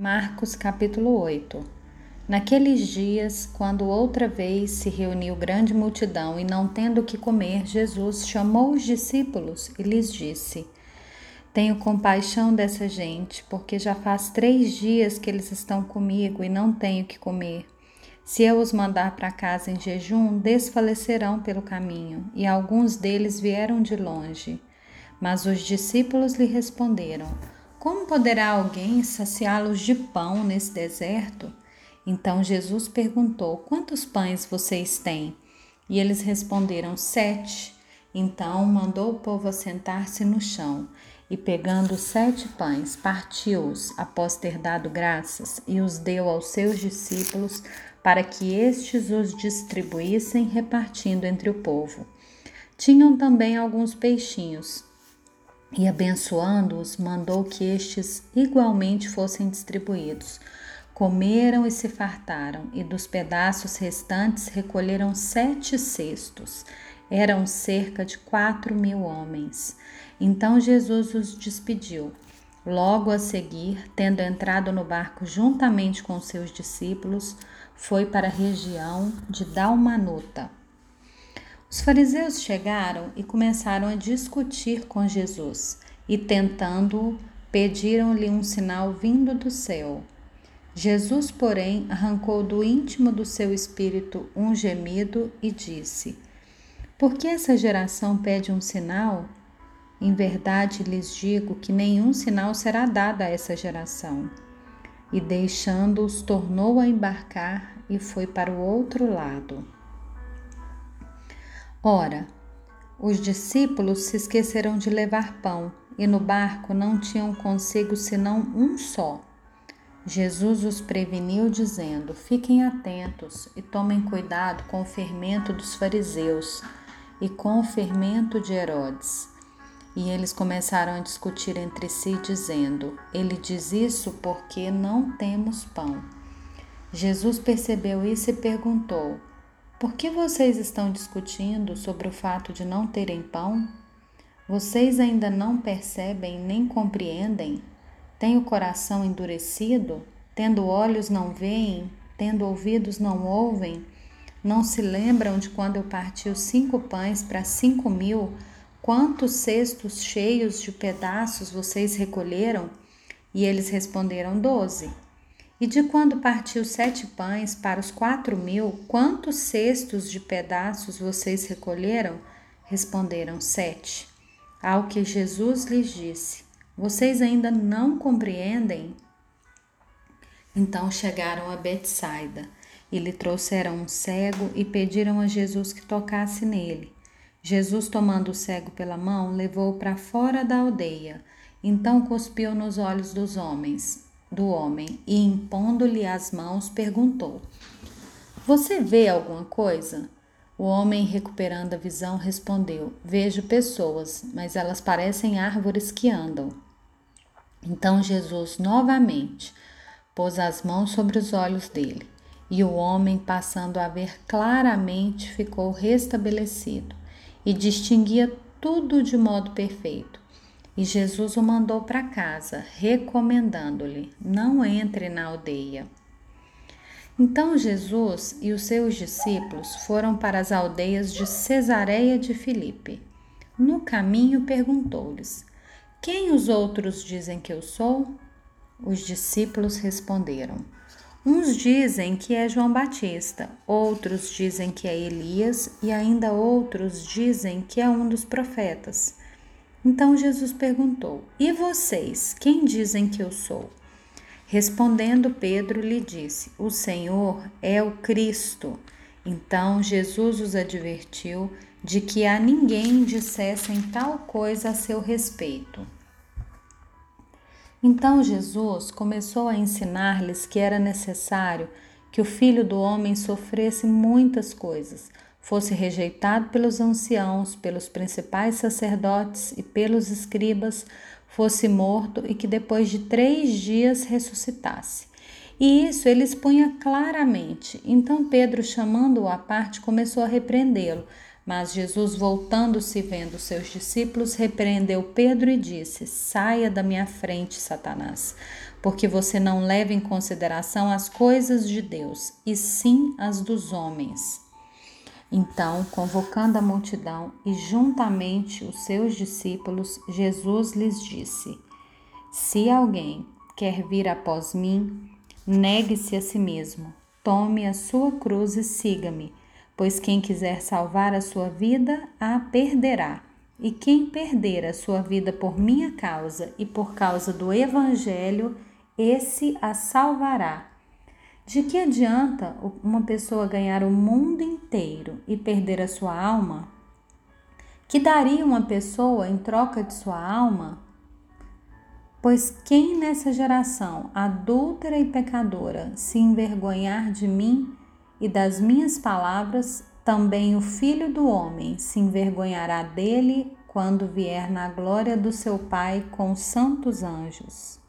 Marcos capítulo 8 Naqueles dias, quando outra vez se reuniu grande multidão e não tendo o que comer, Jesus chamou os discípulos e lhes disse: Tenho compaixão dessa gente, porque já faz três dias que eles estão comigo e não tenho o que comer. Se eu os mandar para casa em jejum, desfalecerão pelo caminho, e alguns deles vieram de longe. Mas os discípulos lhe responderam: como poderá alguém saciá-los de pão nesse deserto? Então Jesus perguntou: Quantos pães vocês têm? E eles responderam: Sete. Então mandou o povo assentar-se no chão e, pegando sete pães, partiu-os após ter dado graças e os deu aos seus discípulos para que estes os distribuíssem, repartindo entre o povo. Tinham também alguns peixinhos e, abençoando-os, mandou que estes igualmente fossem distribuídos. Comeram e se fartaram, e dos pedaços restantes recolheram sete cestos. Eram cerca de quatro mil homens. Então Jesus os despediu. Logo a seguir, tendo entrado no barco juntamente com seus discípulos, foi para a região de Dalmanuta. Os fariseus chegaram e começaram a discutir com Jesus e, tentando-o, pediram-lhe um sinal vindo do céu. Jesus, porém, arrancou do íntimo do seu espírito um gemido e disse: Por que essa geração pede um sinal? Em verdade lhes digo que nenhum sinal será dado a essa geração. E deixando-os, tornou a embarcar e foi para o outro lado. Ora, os discípulos se esqueceram de levar pão e no barco não tinham consigo senão um só. Jesus os preveniu, dizendo: Fiquem atentos e tomem cuidado com o fermento dos fariseus e com o fermento de Herodes. E eles começaram a discutir entre si, dizendo: Ele diz isso porque não temos pão. Jesus percebeu isso e perguntou: por que vocês estão discutindo sobre o fato de não terem pão? Vocês ainda não percebem nem compreendem? Têm o coração endurecido? Tendo olhos não veem? Tendo ouvidos não ouvem? Não se lembram de quando eu parti os cinco pães para cinco mil? Quantos cestos cheios de pedaços vocês recolheram? E eles responderam: Doze. E de quando partiu sete pães para os quatro mil, quantos cestos de pedaços vocês recolheram? Responderam sete. Ao que Jesus lhes disse: Vocês ainda não compreendem? Então chegaram a Betsaida e lhe trouxeram um cego e pediram a Jesus que tocasse nele. Jesus, tomando o cego pela mão, levou-o para fora da aldeia. Então cuspiu nos olhos dos homens do homem e, impondo-lhe as mãos, perguntou: Você vê alguma coisa? O homem, recuperando a visão, respondeu: Vejo pessoas, mas elas parecem árvores que andam. Então Jesus novamente pôs as mãos sobre os olhos dele, e o homem, passando a ver claramente, ficou restabelecido e distinguia tudo de modo perfeito. E Jesus o mandou para casa, recomendando-lhe: não entre na aldeia. Então Jesus e os seus discípulos foram para as aldeias de Cesareia de Filipe. No caminho perguntou-lhes: Quem os outros dizem que eu sou? Os discípulos responderam: Uns dizem que é João Batista, outros dizem que é Elias e ainda outros dizem que é um dos profetas. Então Jesus perguntou: E vocês, quem dizem que eu sou? Respondendo, Pedro lhe disse: O Senhor é o Cristo. Então Jesus os advertiu de que a ninguém dissessem tal coisa a seu respeito. Então Jesus começou a ensinar-lhes que era necessário que o filho do homem sofresse muitas coisas fosse rejeitado pelos anciãos, pelos principais sacerdotes e pelos escribas, fosse morto e que depois de três dias ressuscitasse. E isso ele expunha claramente. Então Pedro, chamando-o à parte, começou a repreendê-lo. Mas Jesus, voltando-se vendo seus discípulos, repreendeu Pedro e disse: Saia da minha frente, Satanás, porque você não leva em consideração as coisas de Deus, e sim as dos homens. Então, convocando a multidão e juntamente os seus discípulos, Jesus lhes disse: Se alguém quer vir após mim, negue-se a si mesmo, tome a sua cruz e siga-me, pois quem quiser salvar a sua vida, a perderá. E quem perder a sua vida por minha causa e por causa do Evangelho, esse a salvará. De que adianta uma pessoa ganhar o mundo inteiro e perder a sua alma? Que daria uma pessoa em troca de sua alma? Pois quem nessa geração adúltera e pecadora se envergonhar de mim e das minhas palavras, também o filho do homem se envergonhará dele quando vier na glória do seu Pai com os santos anjos.